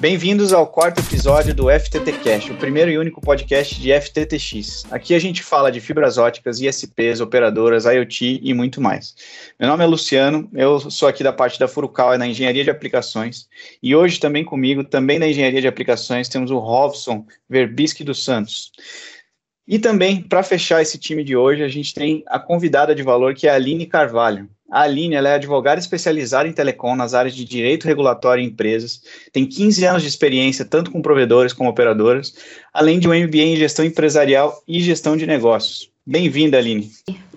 Bem-vindos ao quarto episódio do FTT Cash, o primeiro e único podcast de FTTX. Aqui a gente fala de fibras óticas, ISPs, operadoras, IoT e muito mais. Meu nome é Luciano, eu sou aqui da parte da Furukawa na Engenharia de Aplicações e hoje também comigo, também na Engenharia de Aplicações, temos o Robson Verbisky dos Santos. E também, para fechar esse time de hoje, a gente tem a convidada de valor que é a Aline Carvalho. A Aline é advogada especializada em telecom nas áreas de direito regulatório e empresas, tem 15 anos de experiência tanto com provedores como operadoras, além de um MBA em gestão empresarial e gestão de negócios. Bem-vinda, Aline.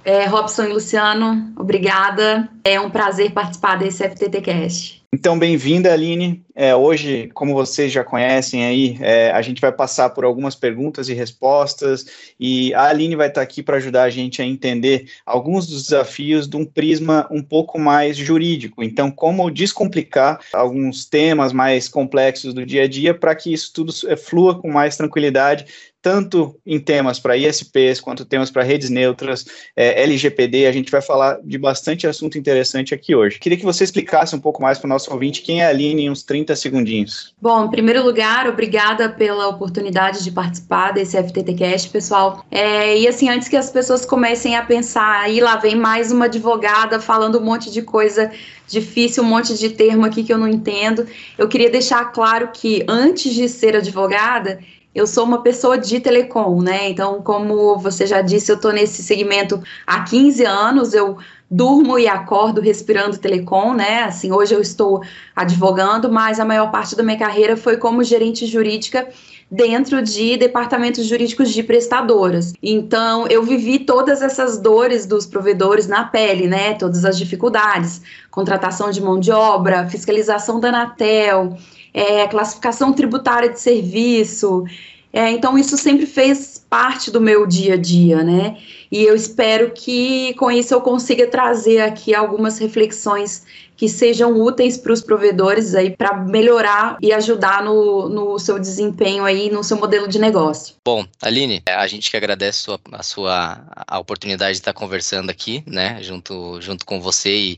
É, Robson e Luciano, obrigada. É um prazer participar desse FTT Cast. Então, bem-vinda, Aline. É, hoje, como vocês já conhecem aí, é, a gente vai passar por algumas perguntas e respostas, e a Aline vai estar aqui para ajudar a gente a entender alguns dos desafios de um prisma um pouco mais jurídico. Então, como descomplicar alguns temas mais complexos do dia a dia para que isso tudo flua com mais tranquilidade, tanto em temas para ISPs quanto temas para redes neutras, é, LGPD, a gente vai falar de bastante assunto interessante aqui hoje. Queria que você explicasse um pouco mais para o nosso ouvinte quem é a Aline em uns 30 segundinhos. Bom, em primeiro lugar, obrigada pela oportunidade de participar desse FTTcast, pessoal. É, e assim, antes que as pessoas comecem a pensar, aí lá vem mais uma advogada falando um monte de coisa difícil, um monte de termo aqui que eu não entendo. Eu queria deixar claro que antes de ser advogada, eu sou uma pessoa de telecom, né? Então, como você já disse, eu estou nesse segmento há 15 anos, eu durmo e acordo respirando telecom, né? Assim, hoje eu estou advogando, mas a maior parte da minha carreira foi como gerente jurídica dentro de departamentos jurídicos de prestadoras. Então, eu vivi todas essas dores dos provedores na pele, né? Todas as dificuldades, contratação de mão de obra, fiscalização da Anatel, é, classificação tributária de serviço. É, então, isso sempre fez parte do meu dia a dia, né? E eu espero que com isso eu consiga trazer aqui algumas reflexões que sejam úteis para os provedores aí para melhorar e ajudar no, no seu desempenho aí, no seu modelo de negócio. Bom, Aline, a gente que agradece a sua, a sua a oportunidade de estar conversando aqui, né, junto, junto com você e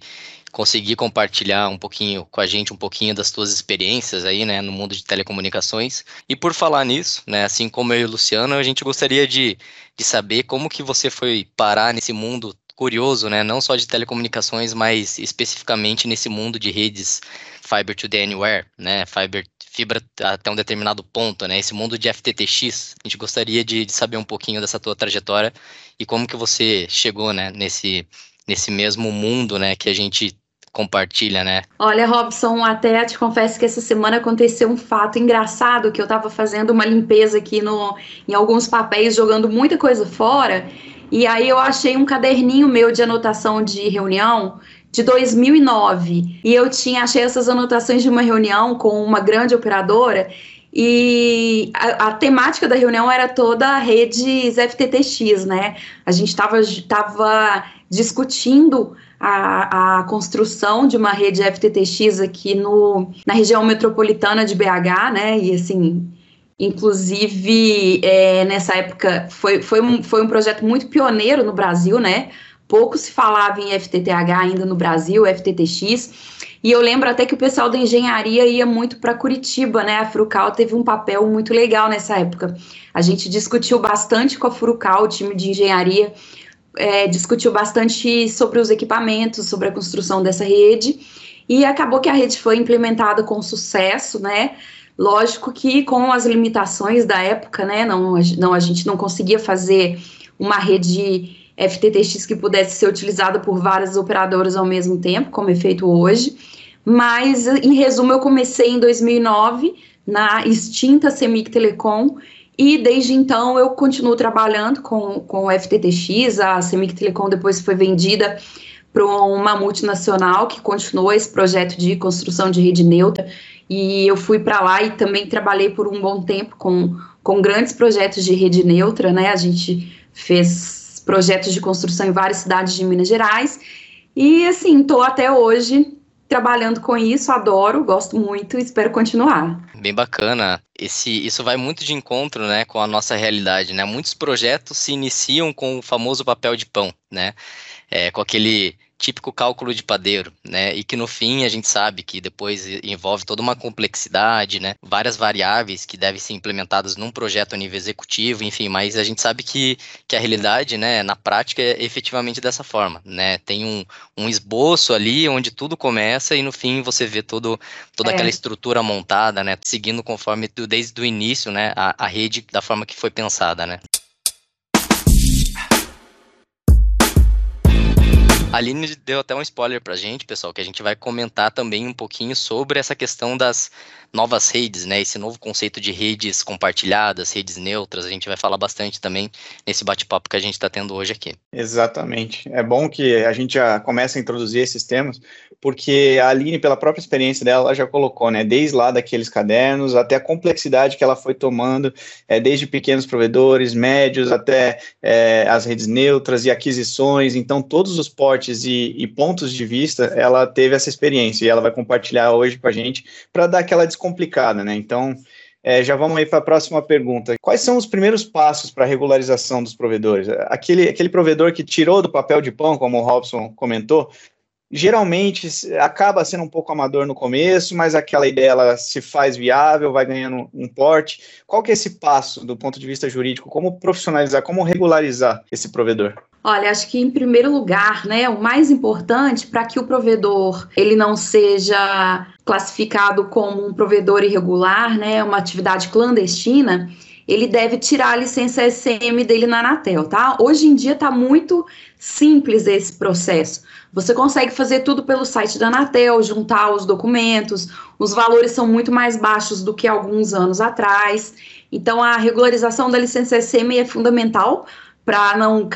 conseguir compartilhar um pouquinho com a gente um pouquinho das tuas experiências aí, né, no mundo de telecomunicações. E por falar nisso, né, assim como eu e o Luciano, a gente gostaria de, de saber como que você foi parar nesse mundo curioso, né, não só de telecomunicações, mas especificamente nesse mundo de redes Fiber to the Anywhere, né, Fiber fibra até um determinado ponto, né? Esse mundo de FTTX. A gente gostaria de, de, saber um pouquinho dessa tua trajetória e como que você chegou, né, nesse nesse mesmo mundo, né, que a gente compartilha, né? Olha, Robson, até te confesso que essa semana aconteceu um fato engraçado que eu estava fazendo uma limpeza aqui no, em alguns papéis, jogando muita coisa fora, e aí eu achei um caderninho meu de anotação de reunião de 2009, e eu tinha achei essas anotações de uma reunião com uma grande operadora e a, a, temática da reunião era toda redes FTTX, né? A gente estava tava discutindo a, a, construção de uma rede FTTX aqui no, na região metropolitana de BH, né? E assim, inclusive é, nessa época foi, foi, um, foi um projeto muito pioneiro no Brasil, né? Pouco se falava em FTTH ainda no Brasil, FTTX. E eu lembro até que o pessoal da engenharia ia muito para Curitiba, né? A Furucal teve um papel muito legal nessa época. A gente discutiu bastante com a Furucal, o time de engenharia, é, discutiu bastante sobre os equipamentos, sobre a construção dessa rede, e acabou que a rede foi implementada com sucesso, né? Lógico que com as limitações da época, né? Não, não a gente não conseguia fazer uma rede FTTX que pudesse ser utilizada por várias operadoras ao mesmo tempo, como é feito hoje. Mas, em resumo, eu comecei em 2009 na extinta Semic Telecom e desde então eu continuo trabalhando com, com o FTTX, a Semic Telecom depois foi vendida para uma multinacional que continuou esse projeto de construção de rede neutra. E eu fui para lá e também trabalhei por um bom tempo com, com grandes projetos de rede neutra, né? A gente fez projetos de construção em várias cidades de Minas Gerais. E assim, estou até hoje trabalhando com isso, adoro, gosto muito e espero continuar. Bem bacana. Esse, isso vai muito de encontro, né, com a nossa realidade, né? Muitos projetos se iniciam com o famoso papel de pão, né? É, com aquele típico cálculo de padeiro, né? E que no fim a gente sabe que depois envolve toda uma complexidade, né? Várias variáveis que devem ser implementadas num projeto a nível executivo, enfim, mas a gente sabe que, que a realidade, né, na prática é efetivamente dessa forma, né? Tem um, um esboço ali onde tudo começa e no fim você vê todo, toda é. aquela estrutura montada, né? Seguindo conforme desde o início, né? A, a rede da forma que foi pensada, né? A Aline deu até um spoiler pra gente, pessoal, que a gente vai comentar também um pouquinho sobre essa questão das novas redes, né? Esse novo conceito de redes compartilhadas, redes neutras, a gente vai falar bastante também nesse bate-papo que a gente está tendo hoje aqui. Exatamente. É bom que a gente já comece a introduzir esses temas, porque a Aline, pela própria experiência dela, ela já colocou, né? Desde lá daqueles cadernos até a complexidade que ela foi tomando, é, desde pequenos provedores, médios, até é, as redes neutras e aquisições. Então, todos os portes e, e pontos de vista, ela teve essa experiência e ela vai compartilhar hoje com a gente para dar aquela complicada, né? Então, é, já vamos aí para a próxima pergunta. Quais são os primeiros passos para a regularização dos provedores? Aquele, aquele provedor que tirou do papel de pão, como o Robson comentou, geralmente acaba sendo um pouco amador no começo, mas aquela ideia ela se faz viável, vai ganhando um porte. Qual que é esse passo do ponto de vista jurídico? Como profissionalizar, como regularizar esse provedor? Olha, acho que em primeiro lugar, né, o mais importante para que o provedor ele não seja classificado como um provedor irregular, né, uma atividade clandestina, ele deve tirar a licença SM dele na Anatel, tá? Hoje em dia está muito simples esse processo. Você consegue fazer tudo pelo site da Anatel, juntar os documentos, os valores são muito mais baixos do que alguns anos atrás. Então, a regularização da licença SM é fundamental para não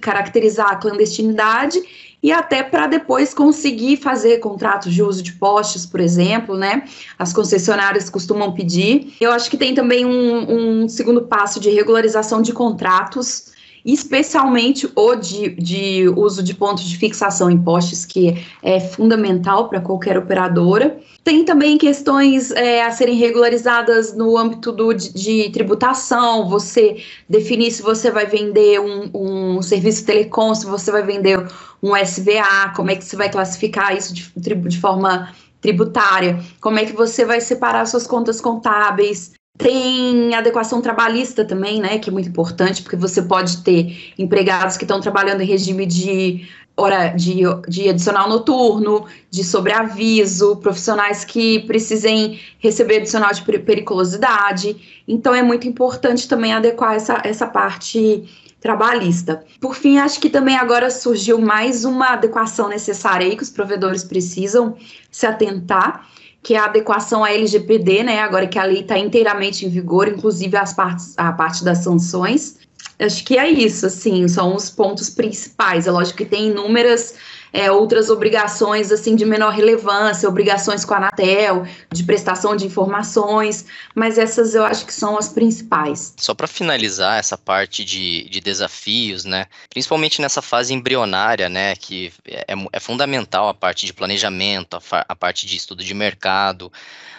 caracterizar a clandestinidade e até para depois conseguir fazer contratos de uso de postes, por exemplo, né? As concessionárias costumam pedir. Eu acho que tem também um, um segundo passo de regularização de contratos especialmente o de, de, uso de pontos de fixação em postes, que é fundamental para qualquer operadora. Tem também questões é, a serem regularizadas no âmbito do, de, de, tributação, você definir se você vai vender um, um, serviço telecom, se você vai vender um SVA, como é que você vai classificar isso de, de forma tributária, como é que você vai separar suas contas contábeis, tem adequação trabalhista também, né, que é muito importante, porque você pode ter empregados que estão trabalhando em regime de hora de, de adicional noturno, de sobreaviso, profissionais que precisem receber adicional de periculosidade. Então é muito importante também adequar essa, essa parte trabalhista. Por fim, acho que também agora surgiu mais uma adequação necessária aí que os provedores precisam se atentar, que é a adequação à LGPD, né? Agora que a lei está inteiramente em vigor, inclusive as partes, a parte das sanções. Acho que é isso, assim, são os pontos principais. É lógico que tem inúmeras é, outras obrigações assim de menor relevância, obrigações com a Anatel, de prestação de informações, mas essas eu acho que são as principais. Só para finalizar essa parte de, de desafios, né, principalmente nessa fase embrionária, né, que é, é fundamental a parte de planejamento, a, a parte de estudo de mercado,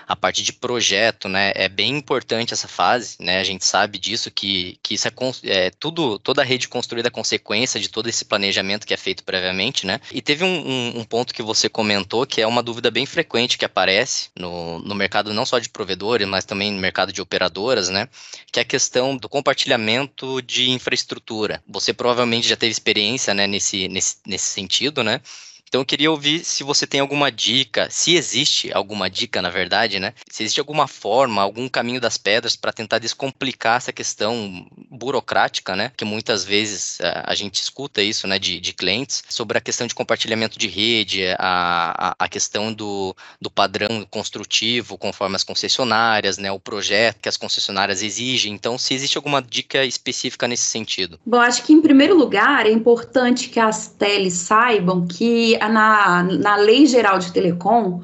a parte de projeto, né, é bem importante essa fase, né, a gente sabe disso, que, que isso é, é tudo, toda a rede construída é consequência de todo esse planejamento que é feito previamente, né, e teve um, um, um, ponto que você comentou, que é uma dúvida bem frequente que aparece no, no mercado não só de provedores, mas também no mercado de operadoras, né, que é a questão do compartilhamento de infraestrutura. Você provavelmente já teve experiência, né, nesse, nesse, nesse sentido, né, então eu queria ouvir se você tem alguma dica, se existe alguma dica, na verdade, né? Se existe alguma forma, algum caminho das pedras para tentar descomplicar essa questão burocrática, né? Que muitas vezes a, eh, a gente escuta isso, né, de, de, clientes, sobre a questão de compartilhamento de rede, a, a, a questão do, do padrão construtivo conforme as concessionárias, né? O projeto que as concessionárias exigem. Então, se existe alguma dica específica nesse sentido? Bom, acho que em primeiro lugar é importante que as teles saibam que na, na Lei Geral de Telecom,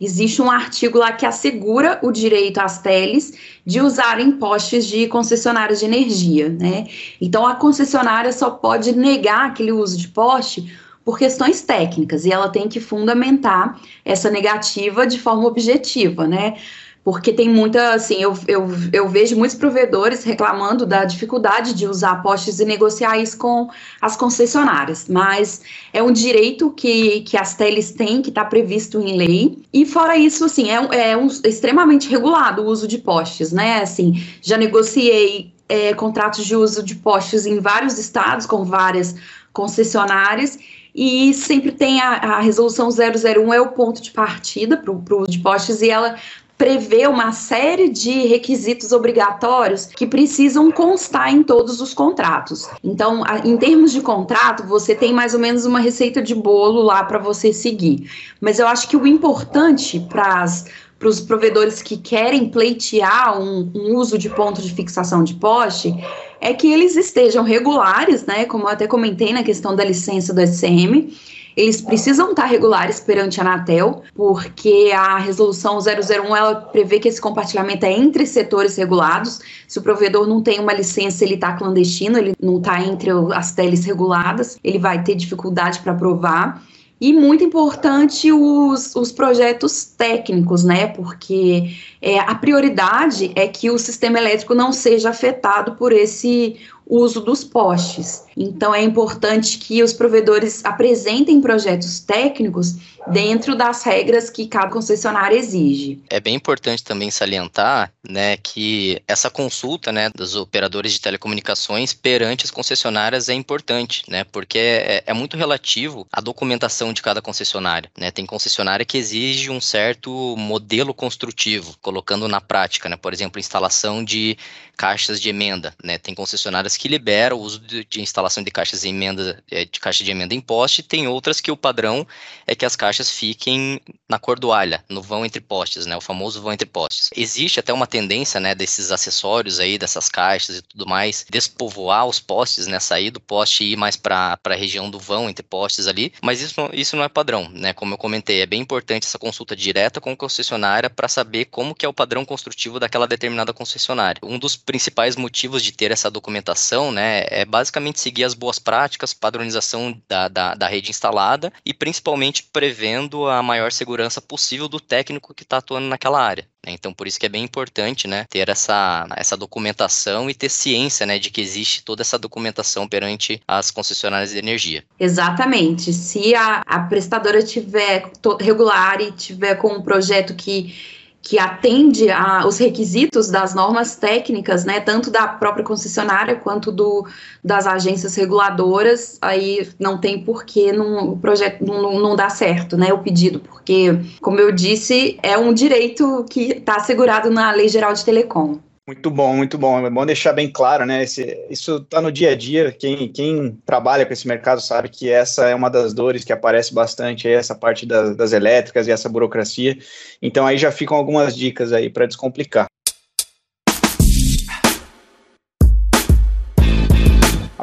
existe um artigo lá que assegura o direito às teles de usarem postes de concessionárias de energia, né? Então a concessionária só pode negar aquele uso de poste por questões técnicas e ela tem que fundamentar essa negativa de forma objetiva, né? Porque tem muita, assim, eu, eu, eu vejo muitos provedores reclamando da dificuldade de usar postes e negociar isso com as concessionárias, mas é um direito que, que as teles têm, que está previsto em lei, e fora isso, assim, é, é um, extremamente regulado o uso de postes, né, assim, já negociei é, contratos de uso de postes em vários estados, com várias concessionárias, e sempre tem a, a resolução 001 é o ponto de partida para o uso de postes, e ela prevê uma série de requisitos obrigatórios que precisam constar em todos os contratos. Então, em termos de contrato, você tem mais ou menos uma receita de bolo lá para você seguir. Mas eu acho que o importante para as para os provedores que querem pleitear um, um, uso de ponto de fixação de poste, é que eles estejam regulares, né? Como eu até comentei na questão da licença do SCM, eles precisam estar regulares perante a Anatel, porque a resolução 001 ela prevê que esse compartilhamento é entre setores regulados. Se o provedor não tem uma licença, ele está clandestino, ele não está entre as teles reguladas, ele vai ter dificuldade para aprovar. E muito importante os, os projetos técnicos, né? Porque é, a prioridade é que o sistema elétrico não seja afetado por esse uso dos postes. Então, é importante que os provedores apresentem projetos técnicos dentro das regras que cada concessionária exige. É bem importante também salientar, né, que essa consulta, né, dos operadores de telecomunicações perante as concessionárias é importante, né, porque é, é muito relativo à documentação de cada concessionária, né. Tem concessionária que exige um certo modelo construtivo, colocando na prática, né, por exemplo, instalação de caixas de emenda, né. Tem concessionárias que liberam o uso de, de instalação de caixas de emenda, é, de caixa de emenda em poste, tem outras que o padrão é que as caixas fiquem na cordoalha, no vão entre postes, né, o famoso vão entre postes. Existe até uma tendência, né, desses acessórios aí, dessas caixas e tudo mais, despovoar os postes, né, sair do poste e ir mais para a região do vão entre postes ali, mas isso, isso não é padrão, né, como eu comentei, é bem importante essa consulta direta com a concessionária para saber como que é o padrão construtivo daquela determinada concessionária. Um dos principais motivos de ter essa documentação, né, é basicamente seguir as boas práticas, padronização da, da, da rede instalada e principalmente prevendo a maior segurança possível do técnico que está atuando naquela área. Né? Então, por isso que é bem importante, né, ter essa, essa documentação e ter ciência, né, de que existe toda essa documentação perante as concessionárias de energia. Exatamente. Se a, a prestadora tiver regular e tiver com um projeto que que atende aos requisitos das normas técnicas, né, tanto da própria concessionária quanto do, das agências reguladoras, aí não tem porquê não, o projeto não, não dá certo, né, o pedido, porque, como eu disse, é um direito que está assegurado na Lei Geral de Telecom. Muito bom, muito bom. É bom deixar bem claro, né? Esse, isso está no dia a dia. Quem, quem trabalha com esse mercado sabe que essa é uma das dores que aparece bastante, aí, essa parte das, das elétricas e essa burocracia. Então aí já ficam algumas dicas aí para descomplicar.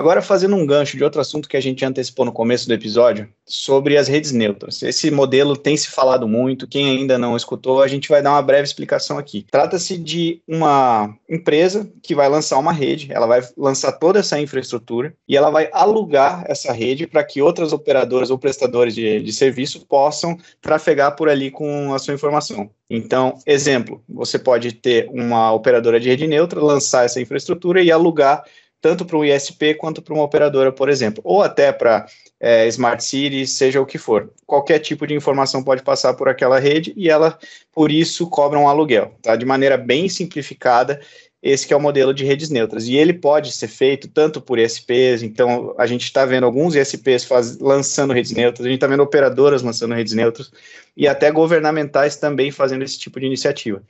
Agora, fazendo um gancho de outro assunto que a gente antecipou no começo do episódio, sobre as redes neutras. Esse modelo tem se falado muito, quem ainda não escutou, a gente vai dar uma breve explicação aqui. Trata-se de uma empresa que vai lançar uma rede, ela vai lançar toda essa infraestrutura e ela vai alugar essa rede para que outras operadoras ou prestadores de, de serviço possam trafegar por ali com a sua informação. Então, exemplo, você pode ter uma operadora de rede neutra, lançar essa infraestrutura e alugar tanto para um ISP quanto para uma operadora, por exemplo, ou até para é, Smart Cities, seja o que for. Qualquer tipo de informação pode passar por aquela rede e ela, por isso, cobra um aluguel, tá? De maneira bem simplificada, esse é o modelo de redes neutras. E ele pode ser feito tanto por ISPs, então a gente está vendo alguns ISPs faz, lançando redes neutras, a gente está vendo operadoras lançando redes neutras, e até governamentais também fazendo esse tipo de iniciativa.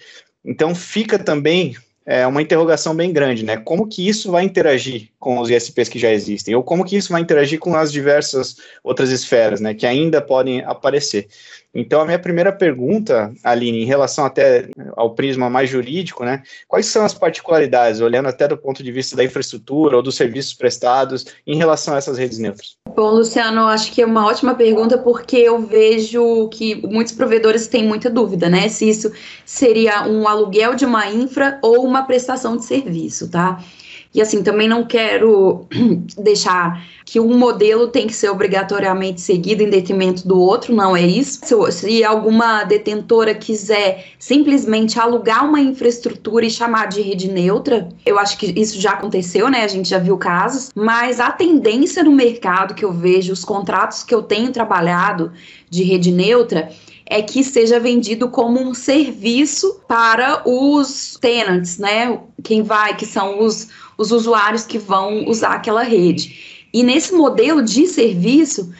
Então fica também é uma interrogação bem grande, né? Como que isso vai interagir com os ISPs que já existem, ou como que isso vai interagir com as diversas outras esferas, né, que ainda podem aparecer. Então, a minha primeira pergunta, Aline, em relação até ao prisma mais jurídico, né, quais são as particularidades, olhando até do ponto de vista da infraestrutura ou dos serviços prestados, em relação a essas redes neutras? Bom, Luciano, acho que é uma ótima pergunta, porque eu vejo que muitos provedores têm muita dúvida, né, se isso seria um aluguel de uma infra ou uma prestação de serviço, tá? E assim, também não quero deixar que um modelo tem que ser obrigatoriamente seguido em detrimento do outro, não é isso. Se, se alguma detentora quiser simplesmente alugar uma infraestrutura e chamar de rede neutra, eu acho que isso já aconteceu, né? A gente já viu casos, mas a tendência no mercado que eu vejo, os contratos que eu tenho trabalhado de rede neutra, é que seja vendido como um serviço para os tenants, né? Quem vai, que são os, os usuários que vão usar aquela rede. E nesse modelo de serviço,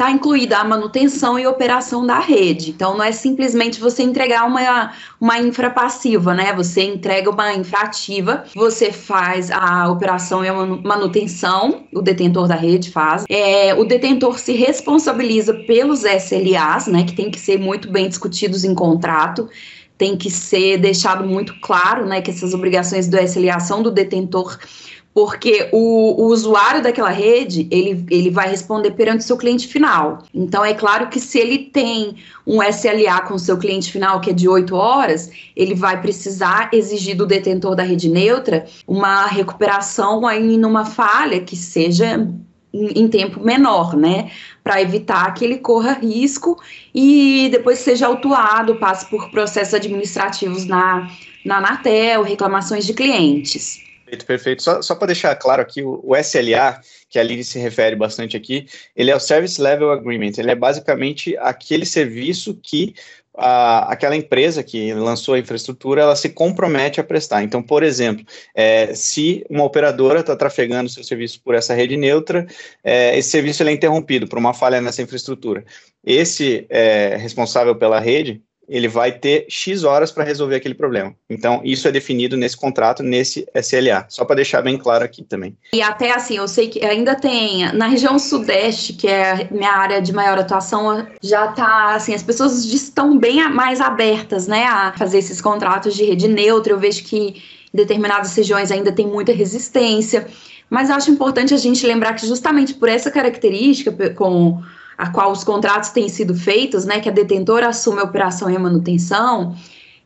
está incluída a manutenção e operação da rede. Então, não é simplesmente você entregar uma, uma infra passiva, né? Você entrega uma infra ativa, você faz a operação e a manutenção, o detentor da rede faz. É, o detentor se responsabiliza pelos SLAs, né? Que tem que ser muito bem discutidos em contrato tem que ser deixado muito claro, né, que essas obrigações do SLA são do detentor porque o, o, usuário daquela rede ele, ele vai responder perante o seu cliente final. Então é claro que se ele tem um SLA com o seu cliente final que é de 8 horas, ele vai precisar exigir do detentor da rede neutra uma recuperação aí numa falha que seja em, em tempo menor, né? Para evitar que ele corra risco e depois seja autuado, passe por processos administrativos na, na Anatel, reclamações de clientes. Perfeito, perfeito. Só, só para deixar claro aqui, o, o, SLA, que a Lili se refere bastante aqui, ele é o Service Level Agreement. Ele é basicamente aquele serviço que a, aquela empresa que lançou a infraestrutura, ela se compromete a prestar. Então, por exemplo, é, se uma operadora está trafegando seu serviço por essa rede neutra, é, esse serviço é interrompido por uma falha nessa infraestrutura. Esse é, responsável pela rede, ele vai ter X horas para resolver aquele problema. Então, isso é definido nesse contrato, nesse SLA. Só para deixar bem claro aqui também. E até assim, eu sei que ainda tem na região sudeste, que é minha área de maior atuação, já tá assim, as pessoas estão bem mais abertas, né, a fazer esses contratos de rede neutra. Eu vejo que em determinadas regiões ainda tem muita resistência. Mas acho importante a gente lembrar que justamente por essa característica, com a qual os contratos têm sido feitos, né, que a detentora assume a operação e a manutenção,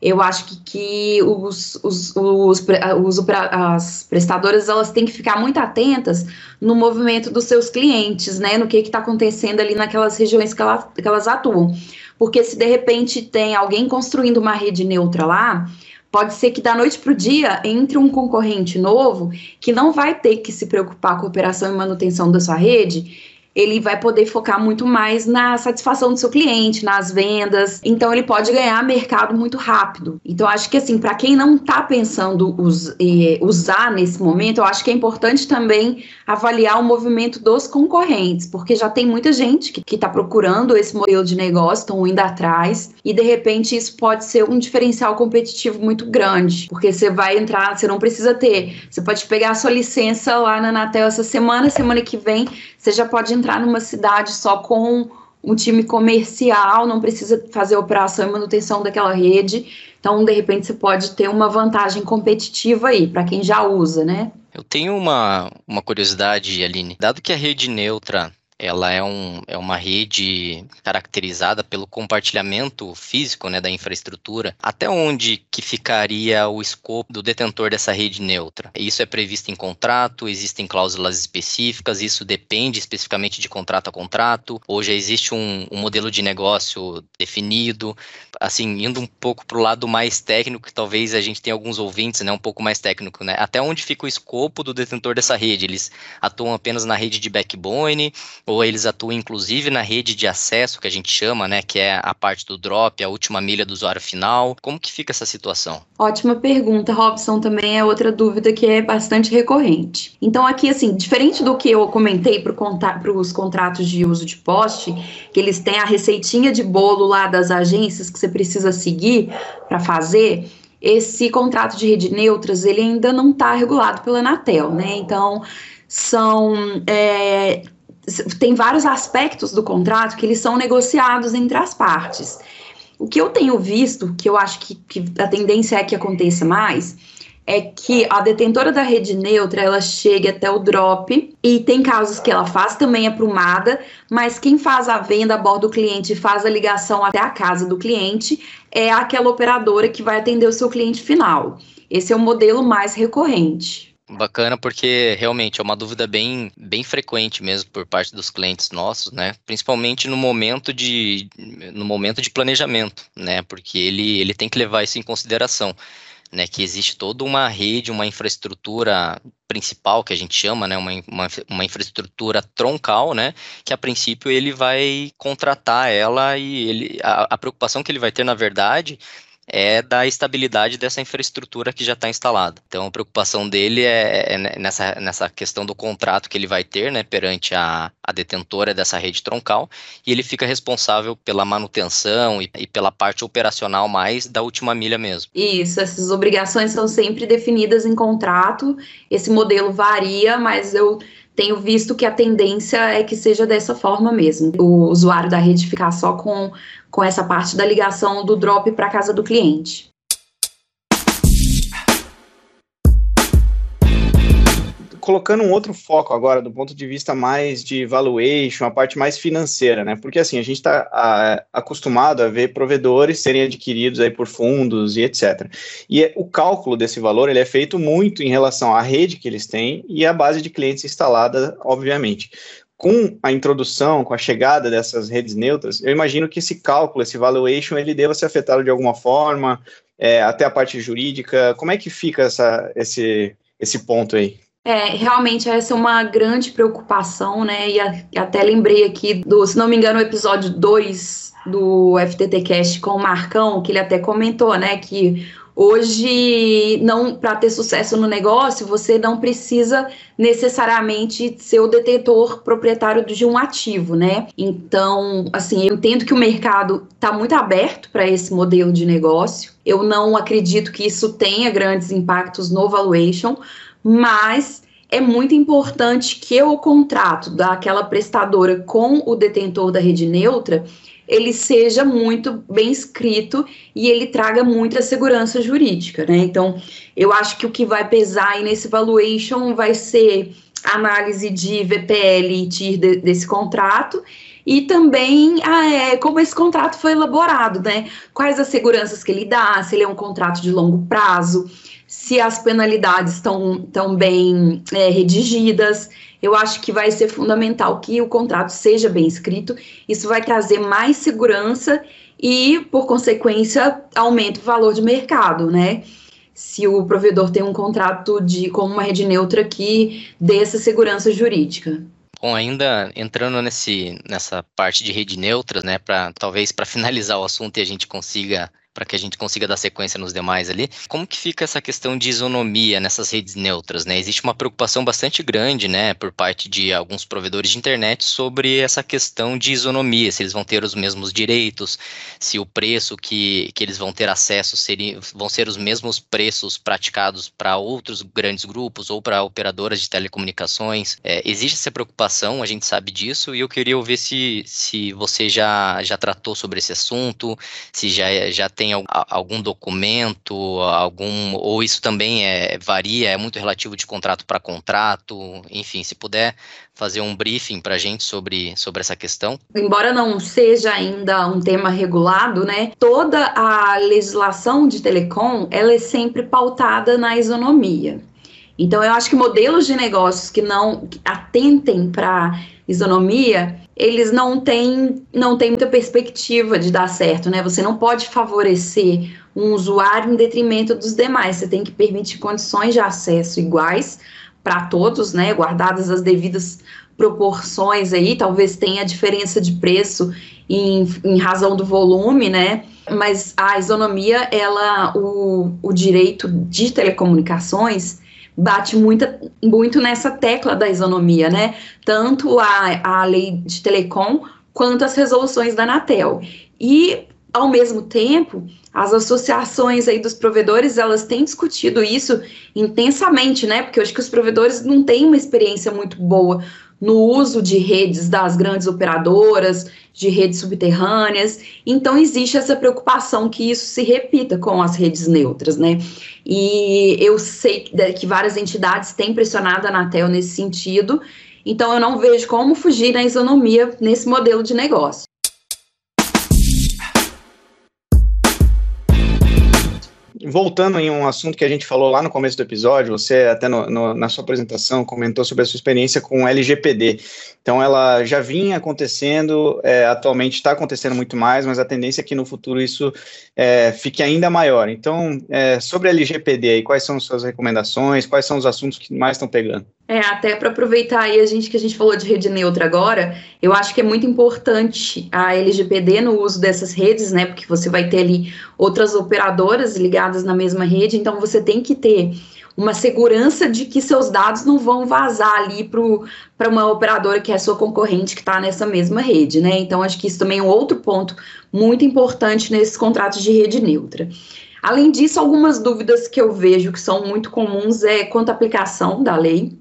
eu acho que, que os, os, os, os, as prestadoras elas têm que ficar muito atentas no movimento dos seus clientes, né, no que está acontecendo ali naquelas regiões que, ela, que elas atuam. Porque se de repente tem alguém construindo uma rede neutra lá, pode ser que da noite para o dia entre um concorrente novo que não vai ter que se preocupar com a operação e manutenção da sua rede ele vai poder focar muito mais na satisfação do seu cliente, nas vendas. Então ele pode ganhar mercado muito rápido. Então acho que assim, para quem não está pensando us, eh, usar nesse momento, eu acho que é importante também avaliar o movimento dos concorrentes, porque já tem muita gente que está procurando esse modelo de negócio, estão indo atrás, e de repente isso pode ser um diferencial competitivo muito grande, porque você vai entrar, você não precisa ter, você pode pegar a sua licença lá na Anatel essa semana, semana que vem você já pode entrar numa cidade só com um time comercial, não precisa fazer operação e manutenção daquela rede. Então, de repente, você pode ter uma vantagem competitiva aí, para quem já usa, né? Eu tenho uma, uma curiosidade, Aline. Dado que a rede neutra ela é, um, é uma rede caracterizada pelo compartilhamento físico né, da infraestrutura. Até onde que ficaria o escopo do detentor dessa rede neutra? Isso é previsto em contrato? Existem cláusulas específicas? Isso depende especificamente de contrato a contrato? Já existe um, um modelo de negócio definido? Assim, indo um pouco para o lado mais técnico, que talvez a gente tenha alguns ouvintes né, um pouco mais técnico, né? Até onde fica o escopo do detentor dessa rede? Eles atuam apenas na rede de backbone? ou eles atuam inclusive na rede de acesso que a gente chama, né, que é a parte do drop, a última milha do usuário final. Como que fica essa situação? Ótima pergunta, Robson, também é outra dúvida que é bastante recorrente. Então aqui assim, diferente do que eu comentei para os contratos de uso de poste, que eles têm a receitinha de bolo lá das agências que você precisa seguir para fazer, esse contrato de rede neutras ele ainda não está regulado pela Anatel, né? Então são é, tem vários aspectos do contrato que eles são negociados entre as partes. O que eu tenho visto, que eu acho que, que a tendência é que aconteça mais, é que a detentora da rede neutra ela chega até o drop e tem casos que ela faz também aprumada, mas quem faz a venda a bordo do cliente faz a ligação até a casa do cliente é aquela operadora que vai atender o seu cliente final. Esse é o modelo mais recorrente. Bacana, porque realmente é uma dúvida bem, bem frequente mesmo por parte dos clientes nossos, né? Principalmente no momento de, no momento de planejamento, né? Porque ele, ele tem que levar isso em consideração. Né, que existe toda uma rede, uma infraestrutura principal que a gente chama, né, uma, uma, uma, infraestrutura troncal, né, que a princípio ele vai contratar ela e ele, a, a preocupação que ele vai ter, na verdade, é da estabilidade dessa infraestrutura que já está instalada. Então, a preocupação dele é, é, nessa, nessa questão do contrato que ele vai ter né, perante a, a detentora dessa rede troncal, e ele fica responsável pela manutenção e, e pela parte operacional mais da última milha mesmo. Isso, essas obrigações são sempre definidas em contrato, esse modelo varia, mas eu tenho visto que a tendência é que seja dessa forma mesmo. O usuário da rede ficar só com, com essa parte da ligação do drop para casa do cliente. colocando um outro foco agora, do ponto de vista mais de valuation, a parte mais financeira, né? Porque assim, a gente está acostumado a ver provedores serem adquiridos aí por fundos e etc. E o cálculo desse valor ele é feito muito em relação à rede que eles têm e à base de clientes instalada, obviamente com a introdução, com a chegada dessas redes neutras, eu imagino que esse cálculo, esse valuation, ele deva ser afetado de alguma forma, é, até a parte jurídica. Como é que fica essa, esse, esse ponto aí? É, realmente essa é uma grande preocupação, né? E a, até lembrei aqui do, se não me engano, o episódio 2 do FTT Cast com o Marcão, que ele até comentou, né, que hoje não para ter sucesso no negócio, você não precisa necessariamente ser o detentor proprietário de um ativo, né? Então, assim, eu entendo que o mercado está muito aberto para esse modelo de negócio. Eu não acredito que isso tenha grandes impactos no valuation, mas é muito importante que o contrato daquela prestadora com o detentor da rede neutra ele seja muito bem escrito e ele traga muita segurança jurídica, né? Então, eu acho que o que vai pesar aí nesse valuation vai ser análise de VPL e TIR de, desse contrato e também ah, é, como esse contrato foi elaborado, né? Quais as seguranças que ele dá, se ele é um contrato de longo prazo, se as penalidades estão tão bem é, redigidas. Eu acho que vai ser fundamental que o contrato seja bem escrito. Isso vai trazer mais segurança e, por consequência, aumenta o valor de mercado, né? Se o provedor tem um contrato de com uma rede neutra que dê essa segurança jurídica. Bom, ainda entrando nesse, nessa parte de rede neutra, né, para talvez para finalizar o assunto e a gente consiga para que a gente consiga dar sequência nos demais ali. Como que fica essa questão de isonomia nessas redes neutras, né? Existe uma preocupação bastante grande, né, por parte de alguns provedores de internet sobre essa questão de isonomia, se eles vão ter os mesmos direitos, se o preço que, que eles vão ter acesso seria, vão ser os mesmos preços praticados para outros grandes grupos ou para operadoras de telecomunicações. É, existe essa preocupação, a gente sabe disso, e eu queria ouvir se, se você já, já tratou sobre esse assunto, se já, já tem tem algum documento, algum ou isso também é varia, é muito relativo de contrato para contrato, enfim, se puder fazer um briefing para a gente sobre, sobre essa questão? Embora não seja ainda um tema regulado, né, toda a legislação de telecom ela é sempre pautada na isonomia. Então, eu acho que modelos de negócios que não atentem para isonomia, eles não têm, não têm muita perspectiva de dar certo, né? Você não pode favorecer um usuário em detrimento dos demais. Você tem que permitir condições de acesso iguais para todos, né? Guardadas as devidas proporções aí, talvez tenha diferença de preço em, em razão do volume, né? Mas a isonomia, ela, o, o direito de telecomunicações, bate muita, muito nessa tecla da isonomia, né? Tanto a, a lei de telecom quanto as resoluções da Anatel. E, ao mesmo tempo, as associações aí dos provedores, elas têm discutido isso intensamente, né? Porque eu acho que os provedores não têm uma experiência muito boa no uso de redes das grandes operadoras, de redes subterrâneas. Então, existe essa preocupação que isso se repita com as redes neutras, né? E eu sei que várias entidades têm pressionado a Anatel nesse sentido, então eu não vejo como fugir da isonomia nesse modelo de negócio. Voltando em um assunto que a gente falou lá no começo do episódio, você até no, no, na sua apresentação comentou sobre a sua experiência com LGPD. Então, ela já vinha acontecendo, é, atualmente está acontecendo muito mais, mas a tendência é que no futuro isso é, fique ainda maior. Então, é, sobre a LGPD, aí, quais são suas recomendações? Quais são os assuntos que mais estão pegando? É, até para aproveitar aí a gente que a gente falou de rede neutra agora, eu acho que é muito importante a LGPD no uso dessas redes, né? Porque você vai ter ali outras operadoras ligadas na mesma rede, então você tem que ter uma segurança de que seus dados não vão vazar ali para uma operadora que é sua concorrente que está nessa mesma rede, né? Então, acho que isso também é um outro ponto muito importante nesses contratos de rede neutra. Além disso, algumas dúvidas que eu vejo que são muito comuns é quanto à aplicação da lei.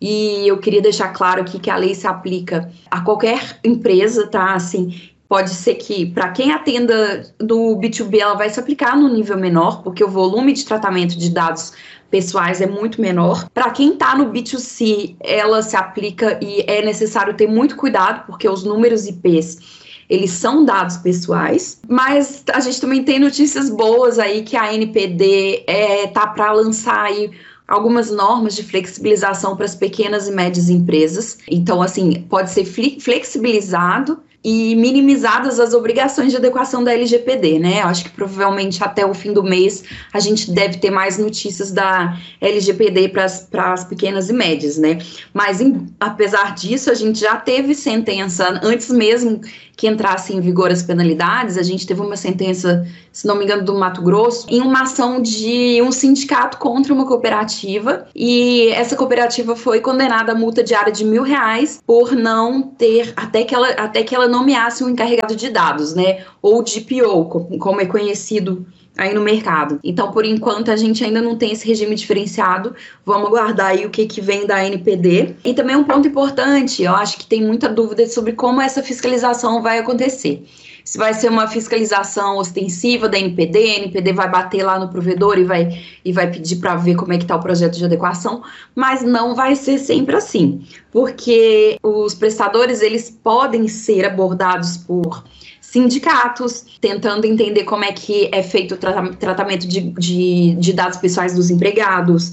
E eu queria deixar claro aqui que a lei se aplica a qualquer empresa, tá? Assim, pode ser que para quem atenda do B2B ela vai se aplicar no nível menor, porque o volume de tratamento de dados pessoais é muito menor. Para quem está no B2C, ela se aplica e é necessário ter muito cuidado, porque os números IPs eles são dados pessoais, mas a gente também tem notícias boas aí que a NPD é, tá para lançar aí algumas normas de flexibilização para as pequenas e médias empresas. Então, assim, pode ser flexibilizado e minimizadas as obrigações de adequação da LGPD, né? Eu acho que provavelmente até o fim do mês a gente deve ter mais notícias da LGPD para as pequenas e médias, né? Mas em, apesar disso, a gente já teve sentença antes mesmo que entrassem em vigor as penalidades, a gente teve uma sentença, se não me engano, do Mato Grosso, em uma ação de um sindicato contra uma cooperativa, e essa cooperativa foi condenada a multa diária de mil reais por não ter, até que ela, até que ela nomeasse um encarregado de dados, né, ou DPO, como é conhecido aí no mercado. Então, por enquanto, a gente ainda não tem esse regime diferenciado. Vamos aguardar aí o que, que vem da NPD. E também um ponto importante, eu acho que tem muita dúvida sobre como essa fiscalização vai acontecer. Se vai ser uma fiscalização ostensiva da NPD, a NPD vai bater lá no provedor e vai, e vai pedir para ver como é que está o projeto de adequação, mas não vai ser sempre assim, porque os prestadores eles podem ser abordados por sindicatos, tentando entender como é que é feito o tratamento de, de, de dados pessoais dos empregados,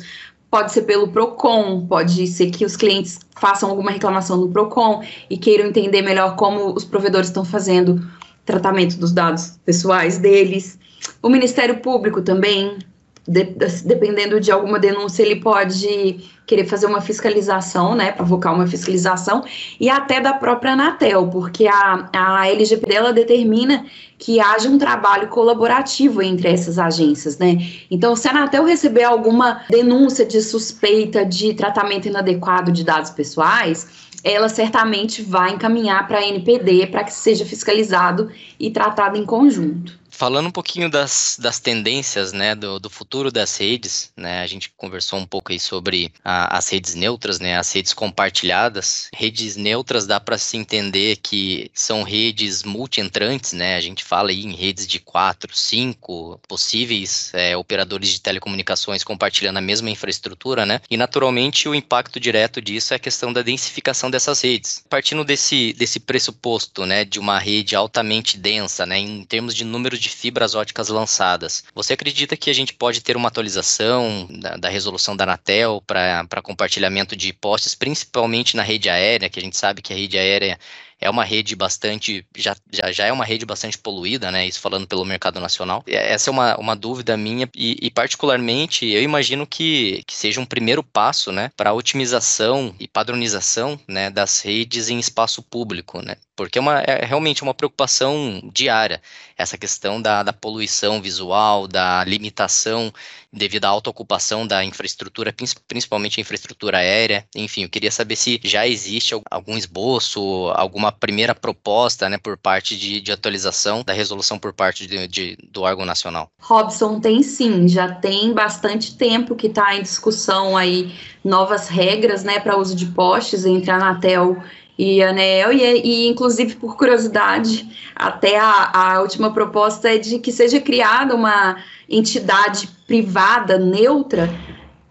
pode ser pelo PROCON, pode ser que os clientes façam alguma reclamação no PROCON e queiram entender melhor como os provedores estão fazendo tratamento dos dados pessoais deles. O Ministério Público também de, dependendo de alguma denúncia, ele pode querer fazer uma fiscalização, né, provocar uma fiscalização, e até da própria Anatel, porque a, a LGPD ela determina que haja um trabalho colaborativo entre essas agências, né? Então, se a Anatel receber alguma denúncia de suspeita de tratamento inadequado de dados pessoais, ela certamente vai encaminhar para a NPD para que seja fiscalizado e tratado em conjunto. Falando um pouquinho das, das tendências, né, do, do futuro das redes, né, a gente conversou um pouco aí sobre a, as redes neutras, né, as redes compartilhadas. Redes neutras dá para se entender que são redes multi-entrantes, né, a gente fala aí em redes de quatro, cinco possíveis é, operadores de telecomunicações compartilhando a mesma infraestrutura, né, e naturalmente o impacto direto disso é a questão da densificação dessas redes. Partindo desse, desse pressuposto, né, de uma rede altamente densa, né, em termos de número de fibras óticas lançadas. Você acredita que a gente pode ter uma atualização da, da resolução da Anatel para compartilhamento de postes, principalmente na rede aérea, que a gente sabe que a rede aérea é uma rede bastante, já, já, já é uma rede bastante poluída, né? Isso falando pelo mercado nacional. Essa é uma, uma dúvida minha e, e particularmente eu imagino que, que seja um primeiro passo, né, para a otimização e padronização, né, das redes em espaço público, né? Porque é, uma, é realmente uma preocupação diária essa questão da, da poluição visual, da limitação devido à alta ocupação da infraestrutura, principalmente a infraestrutura aérea. Enfim, eu queria saber se já existe algum esboço, alguma primeira proposta né, por parte de, de atualização da resolução por parte de, de, do órgão nacional. Robson, tem sim, já tem bastante tempo que está em discussão aí novas regras né, para uso de postes entre a Anatel ANEEL, e, e inclusive por curiosidade, até a, a última proposta é de que seja criada uma entidade privada neutra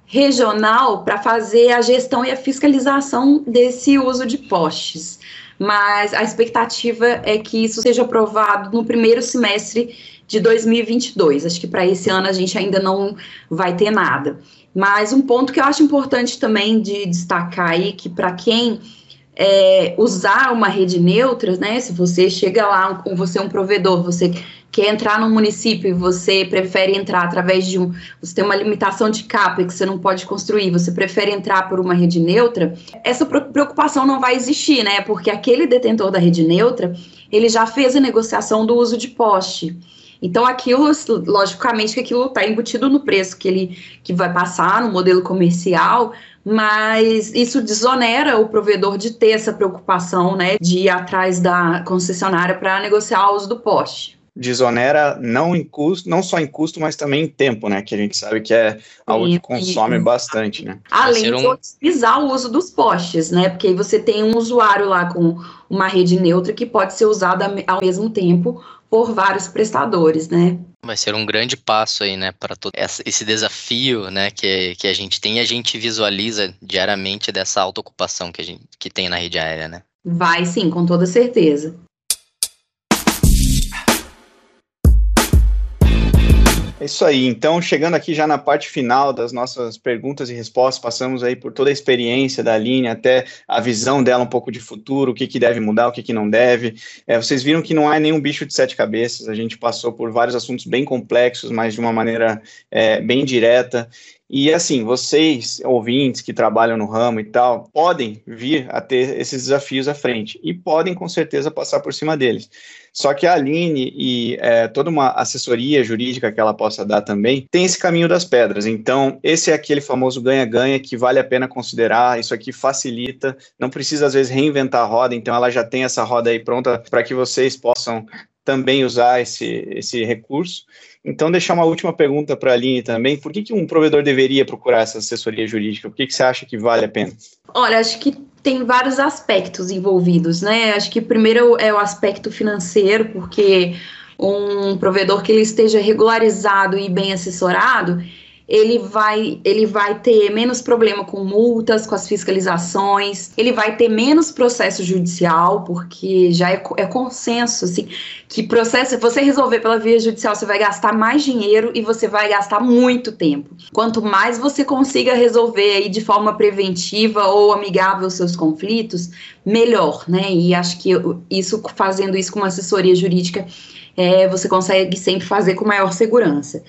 regional para fazer a gestão e a fiscalização desse uso de postes. Mas a expectativa é que isso seja aprovado no primeiro semestre de 2022. Acho que para esse ano a gente ainda não vai ter nada. Mas um ponto que eu acho importante também de destacar aí, que para quem é, usar uma rede neutra, né? Se você chega lá, você é um provedor, você quer entrar no município e você prefere entrar através de um. Você tem uma limitação de capa que você não pode construir, você prefere entrar por uma rede neutra, essa preocupação não vai existir, né? Porque aquele detentor da rede neutra, ele já fez a negociação do uso de poste. Então, aquilo, logicamente, que aquilo está embutido no preço que ele que vai passar no modelo comercial, mas isso desonera o provedor de ter essa preocupação, né, de ir atrás da concessionária para negociar o uso do poste desonera não em custo, não só em custo, mas também em tempo, né? Que a gente sabe que é algo que consome bastante, né? Além de otimizar o uso dos postes, né? Porque aí você tem um usuário lá com uma rede neutra que pode ser usada ao mesmo tempo por vários prestadores, né? Vai ser um grande passo aí, né, para todo esse desafio, né, que, que a gente tem e a gente visualiza diariamente dessa autoocupação que a gente que tem na rede aérea, né? Vai sim, com toda certeza. É isso aí. Então, chegando aqui já na parte final das nossas perguntas e respostas, passamos aí por toda a experiência da Aline, até a visão dela um pouco de futuro, o que, que deve mudar, o que, que não deve. É, vocês viram que não é nenhum bicho de sete cabeças, a gente passou por vários assuntos bem complexos, mas de uma maneira é, bem direta. E assim, vocês, ouvintes que trabalham no ramo e tal, podem vir a ter esses desafios à frente e podem com certeza passar por cima deles. Só que a Aline e é, toda uma assessoria jurídica que ela possa dar também tem esse caminho das pedras. Então, esse é aquele famoso ganha-ganha que vale a pena considerar. Isso aqui facilita, não precisa às vezes reinventar a roda. Então, ela já tem essa roda aí pronta para que vocês possam também usar esse, esse recurso. Então, deixar uma última pergunta para a Aline também. Por que, que um provedor deveria procurar essa assessoria jurídica? Por que, que você acha que vale a pena? Olha, acho que tem vários aspectos envolvidos, né? Acho que primeiro é o aspecto financeiro, porque um provedor que ele esteja regularizado e bem assessorado, ele vai, ele vai ter menos problema com multas, com as fiscalizações, ele vai ter menos processo judicial, porque já é, é consenso, assim, que processo, você resolver pela via judicial, você vai gastar mais dinheiro e você vai gastar muito tempo. Quanto mais você consiga resolver aí de forma preventiva ou amigável os seus conflitos, melhor, né? E acho que isso, fazendo isso com uma assessoria jurídica, é, você consegue sempre fazer com maior segurança.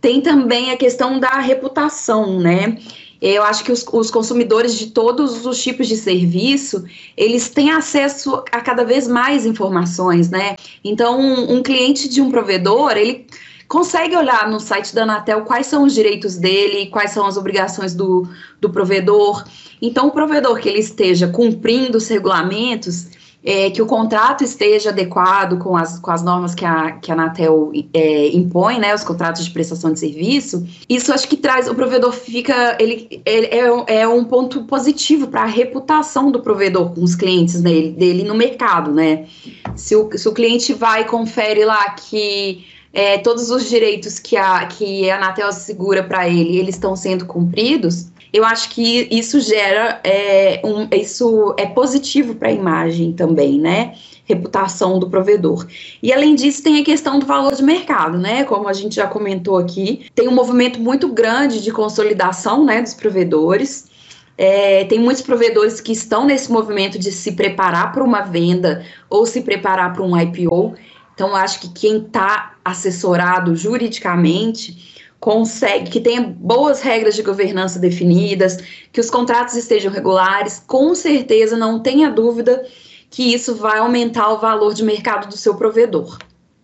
Tem também a questão da reputação, né? Eu acho que os, os, consumidores de todos os tipos de serviço, eles têm acesso a cada vez mais informações, né? Então, um, um cliente de um provedor, ele consegue olhar no site da Anatel quais são os direitos dele, quais são as obrigações do, do provedor. Então, o provedor que ele esteja cumprindo os regulamentos, é, que o contrato esteja adequado com as, com as normas que a, que a Anatel é, impõe, né, os contratos de prestação de serviço, isso acho que traz, o provedor fica, ele, ele é, é um ponto positivo para a reputação do provedor com os clientes dele, dele no mercado, né, se o, se o cliente vai e confere lá que é, todos os direitos que a, que a Anatel assegura para ele, eles estão sendo cumpridos, eu acho que isso gera, é, um, isso é positivo para a imagem também, né? Reputação do provedor. E além disso, tem a questão do valor de mercado, né? Como a gente já comentou aqui, tem um movimento muito grande de consolidação, né, dos provedores. É, tem muitos provedores que estão nesse movimento de se preparar para uma venda ou se preparar para um IPO. Então, acho que quem está assessorado juridicamente consegue, que tenha boas regras de governança definidas, que os contratos estejam regulares, com certeza não tenha dúvida que isso vai aumentar o valor de mercado do seu provedor.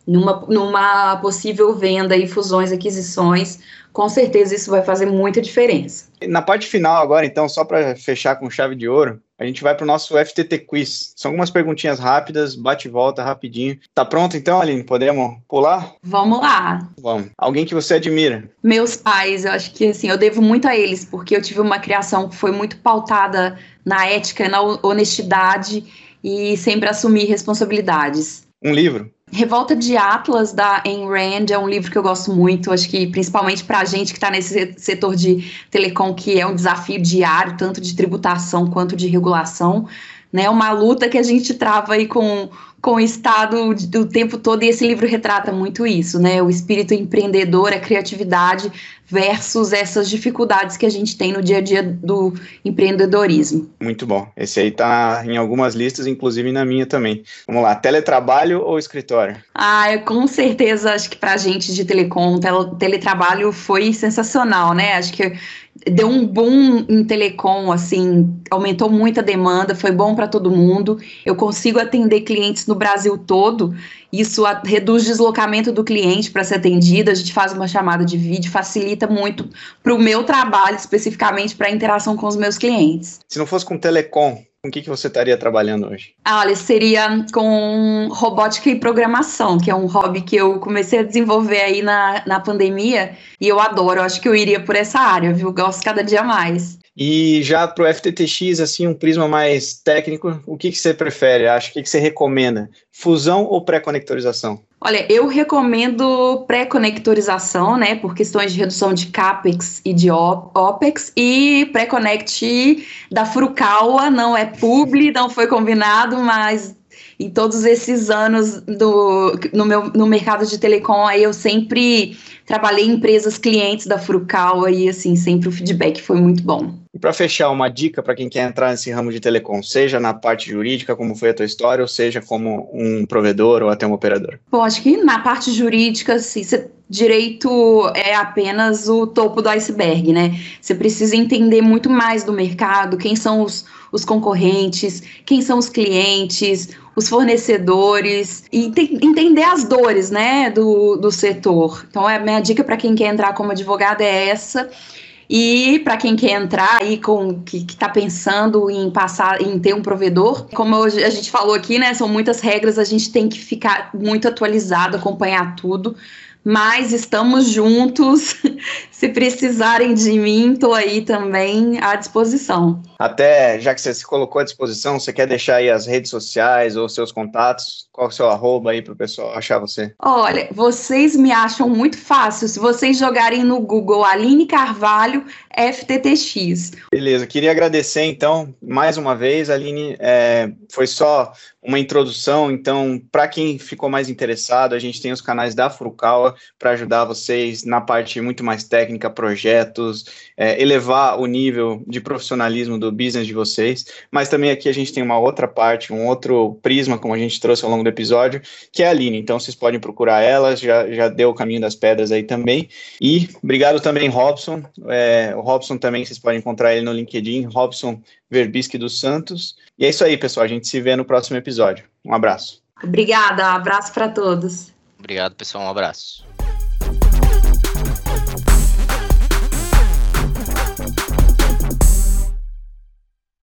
Numa, numa possível venda e fusões, aquisições, com certeza isso vai fazer muita diferença. Na parte final agora, então, só para fechar com chave de ouro, a gente vai para o nosso FTT Quiz. São algumas perguntinhas rápidas, bate e volta rapidinho. Tá pronto então, Aline? Podemos pular? Vamos lá. Vamos. Alguém que você admira? Meus pais, eu acho que assim, eu devo muito a eles, porque eu tive uma criação que foi muito pautada na ética, na honestidade e sempre assumir responsabilidades. Um livro? Revolta de Atlas, da Ayn Rand, é um livro que eu gosto muito, acho que principalmente para a gente que está nesse setor de telecom, que é um desafio diário, tanto de tributação quanto de regulação, né? Uma luta que a gente trava aí com, com o Estado do tempo todo, e esse livro retrata muito isso, né? O espírito empreendedor, a criatividade versus essas dificuldades que a gente tem no dia a dia do empreendedorismo. Muito bom. Esse aí tá em algumas listas, inclusive na minha também. Vamos lá, teletrabalho ou escritório? Ah, com certeza, acho que pra gente de telecom, teletrabalho foi sensacional, né? Acho que deu um boom em telecom, assim, aumentou muita demanda, foi bom para todo mundo. Eu consigo atender clientes no Brasil todo. Isso a, reduz deslocamento do cliente para ser atendido. A gente faz uma chamada de vídeo, facilita muito para o meu trabalho, especificamente para a interação com os meus clientes. Se não fosse com telecom, com o que, que você estaria trabalhando hoje? Ah, olha, seria com robótica e programação, que é um hobby que eu comecei a desenvolver aí na, na pandemia e eu adoro. Eu acho que eu iria por essa área, viu? Gosto cada dia mais. E já para o FTTX, assim, um prisma mais técnico, o que, que você prefere? Acho que, que você recomenda? Fusão ou pré-conectorização? Olha, eu recomendo pré-conectorização, né, por questões de redução de CAPEX e de OPEX, e pré-connect da Furukawa não é publi, não foi combinado, mas em todos esses anos do, no, meu, no mercado de telecom, aí eu sempre trabalhei em empresas clientes da Furukawa e assim, sempre o feedback foi muito bom. E para fechar, uma dica para quem quer entrar nesse ramo de telecom, seja na parte jurídica, como foi a tua história, ou seja como um provedor ou até um operador? Bom, acho que na parte jurídica, você direito é apenas o topo do iceberg, né? Você precisa entender muito mais do mercado, quem são os, os concorrentes, quem são os clientes, os fornecedores, e entender as dores, né, do, do setor. Então, a minha dica para quem quer entrar como advogado é essa. E para quem quer entrar aí com que está pensando em passar em ter um provedor, como a gente falou aqui, né, são muitas regras, a gente tem que ficar muito atualizado, acompanhar tudo mas estamos juntos. Se precisarem de mim, estou aí também à disposição. Até, já que você se colocou à disposição, você quer deixar aí as redes sociais ou seus contatos? Qual é o seu arroba aí para o pessoal achar você? Olha, vocês me acham muito fácil. Se vocês jogarem no Google Aline Carvalho FTTX. Beleza, queria agradecer então mais uma vez, Aline. É, foi só uma introdução, então, para quem ficou mais interessado, a gente tem os canais da Furukawa para ajudar vocês na parte muito mais técnica, projetos, é, elevar o nível de profissionalismo do business de vocês. Mas também aqui a gente tem uma outra parte, um outro prisma, como a gente trouxe ao longo do episódio, que é a Aline. Então, vocês podem procurar ela, já, já deu o caminho das pedras aí também. E obrigado também, Robson. É, o Robson também, vocês podem encontrar ele no LinkedIn, Robson Verbisque dos Santos. E é isso aí, pessoal. A gente se vê no próximo episódio. Um abraço. Obrigada, abraço para todos. Obrigado, pessoal. Um abraço.